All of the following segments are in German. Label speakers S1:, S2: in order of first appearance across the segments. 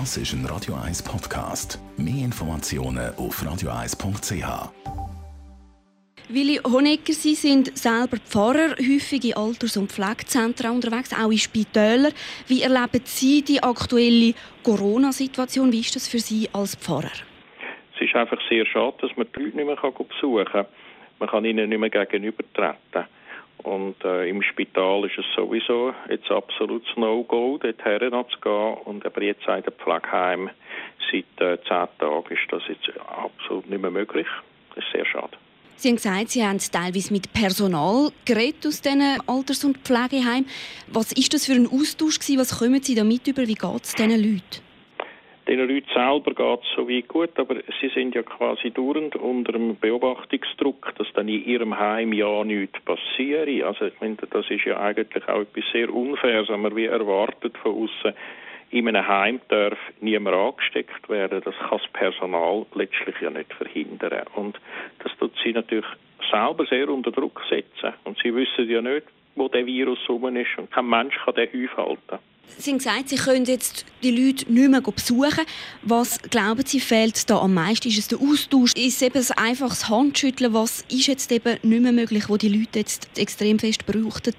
S1: Das ist ein Radio 1 Podcast. Mehr Informationen auf radio1.ch.
S2: Willi Honegger, Sie sind selber Pfarrer, häufig in Alters- und Pflegezentren unterwegs, auch in Spitälern. Wie erleben Sie die aktuelle Corona-Situation? Wie ist das für Sie als Pfarrer?
S3: Es ist einfach sehr schade, dass man die Leute nicht mehr besuchen kann. Man kann ihnen nicht mehr gegenübertreten. Und äh, im Spital ist es sowieso jetzt absolutes No-Go, noch zu. Und aber jetzt seit dem Pflegeheim seit äh, zehn Tagen ist das jetzt absolut nicht mehr möglich. Das ist sehr schade.
S2: Sie haben gesagt, Sie haben teilweise mit Personal geredet aus diesen Alters- und Pflegeheimen. Was ist das für ein Austausch gewesen? Was kommen Sie da mit über? Wie geht es diesen Leuten?
S3: Den Leuten selber geht es so weit gut, aber sie sind ja quasi dauernd unter dem Beobachtungsdruck, dass dann in ihrem Heim ja nichts passiert. Also ich meine, das ist ja eigentlich auch etwas sehr Unfaires, wenn man wie erwartet von außen in einem Heim darf niemand angesteckt werden. Das kann das Personal letztlich ja nicht verhindern. Und das tut sie natürlich selber sehr unter Druck setzen. Und sie wissen ja nicht, wo der Virus rum ist. Und kein Mensch kann den aufhalten.
S2: Sie haben gesagt, Sie können jetzt die Leute nicht mehr besuchen. Was glauben Sie, fehlt da am meisten? Ist es der Austausch? Ist es eben ein einfaches Handschütteln? Was ist jetzt eben nicht mehr möglich, wo die Leute jetzt extrem fest brauchten?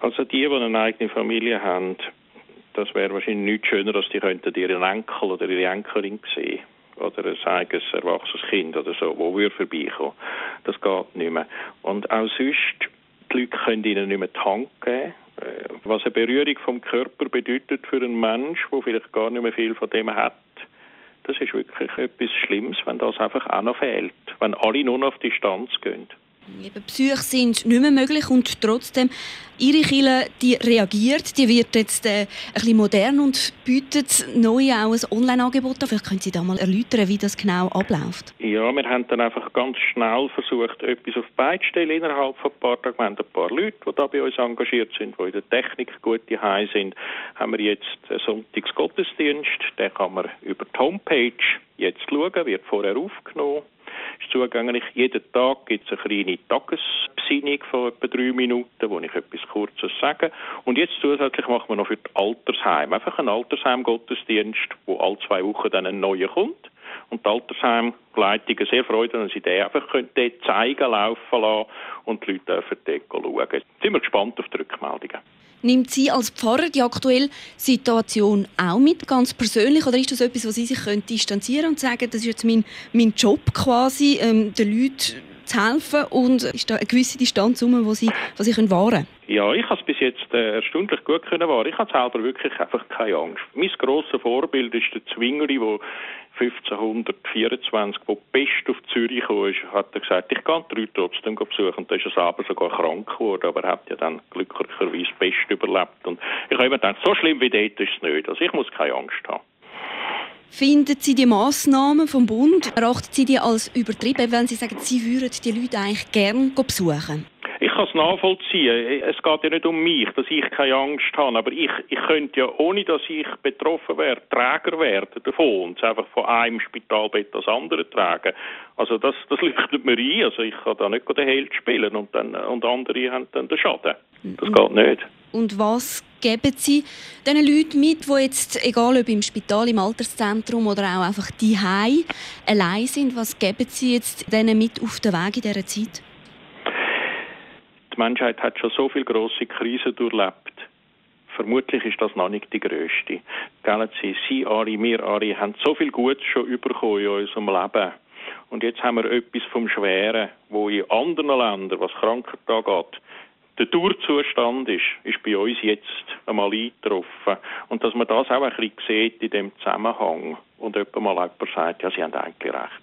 S3: Also die, die eine eigene Familie haben, das wäre wahrscheinlich nichts schöner, als die könnten ihren Enkel oder ihre Enkelin sehen oder ein eigenes erwachsenes Kind oder so, wo wir vorbeikommen. Das geht nicht mehr. Und auch sonst, die Leute können ihnen nicht mehr die Hand geben. Was eine Berührung vom Körper bedeutet für einen Mensch, der vielleicht gar nicht mehr viel von dem hat, das ist wirklich etwas Schlimmes, wenn das einfach auch noch fehlt. Wenn alle nur noch auf Distanz gehen.
S2: Eben, Psyche sind nicht mehr möglich und trotzdem, Ihre Kille, die reagiert, die wird jetzt äh, ein bisschen modern und bietet neu auch ein Online-Angebot an. Vielleicht können Sie da mal erläutern, wie das genau abläuft.
S3: Ja, wir haben dann einfach ganz schnell versucht, etwas auf die stellen innerhalb von ein paar Tagen. Wir haben ein paar Leute, die da bei uns engagiert sind, die in der Technik gut daheim sind. Haben wir jetzt einen Sonntagsgottesdienst, den kann man über die Homepage jetzt schauen, wird vorher aufgenommen ist zugänglich. Jeden Tag gibt es eine kleine Tagesbesinnung von etwa drei Minuten, wo ich etwas Kurzes sage. Und jetzt zusätzlich machen wir noch für die Altersheim einfach einen Altersheim-Gottesdienst, wo alle zwei Wochen dann ein neuer kommt. Und die Altersheimleitungen sehr freuen, dass sie den einfach können zeigen, laufen lassen und die Leute dürfen dort schauen. Jetzt sind wir gespannt auf die Rückmeldungen.
S2: Nimmt Sie als Pfarrer die aktuelle Situation auch mit, ganz persönlich? Oder ist das etwas, wo Sie sich können distanzieren und sagen, das ist jetzt mein, mein Job quasi, ähm, den Leuten zu helfen und ist da eine gewisse Distanz herum, wo Sie, wo Sie können wahren
S3: Ja, ich habe es bis jetzt äh, erstaunlich gut können wahren. Ich habe selber wirklich einfach keine Angst. Mein grosses Vorbild ist der Zwingli, der 1524, wo Pest auf Zürich kam, hat er gesagt, ich kann die Leute trotzdem besuchen. Und da ist er selber sogar krank geworden, aber er hat ja dann glücklicherweise Pest überlebt. Und ich habe immer gedacht, so schlimm wie dort ist es nicht. Also ich muss keine Angst haben.
S2: Finden Sie die Massnahmen vom Bund, erachten Sie die als übertrieben, wenn Sie sagen, Sie würden die Leute eigentlich gerne besuchen?
S3: Ich kann es nachvollziehen. Es geht ja nicht um mich, dass ich keine Angst habe. Aber ich, ich könnte ja, ohne dass ich betroffen wäre, Träger werden davon und es einfach von einem Spitalbett das andere tragen. Also das, das leuchtet mir ein. Also ich kann da nicht den Held spielen und, dann, und andere haben dann den Schaden. Das mhm. geht nicht.
S2: Und was geben Sie den Leuten mit, die jetzt, egal ob im Spital, im Alterszentrum oder auch einfach die allein sind, was geben Sie jetzt denen mit auf den Weg in dieser Zeit?
S3: Menschheit hat schon so viele große Krisen durchlebt. Vermutlich ist das noch nicht die größte. Sie, Sie alle, wir alle haben so viel Gutes schon bekommen in unserem Leben. Und jetzt haben wir etwas vom Schweren, wo in anderen Ländern, was Krankheit angeht, der Dauerzustand ist, ist bei uns jetzt einmal eingetroffen. Und dass man das auch ein bisschen sieht in dem Zusammenhang und jemand mal sagt, ja, Sie haben eigentlich recht.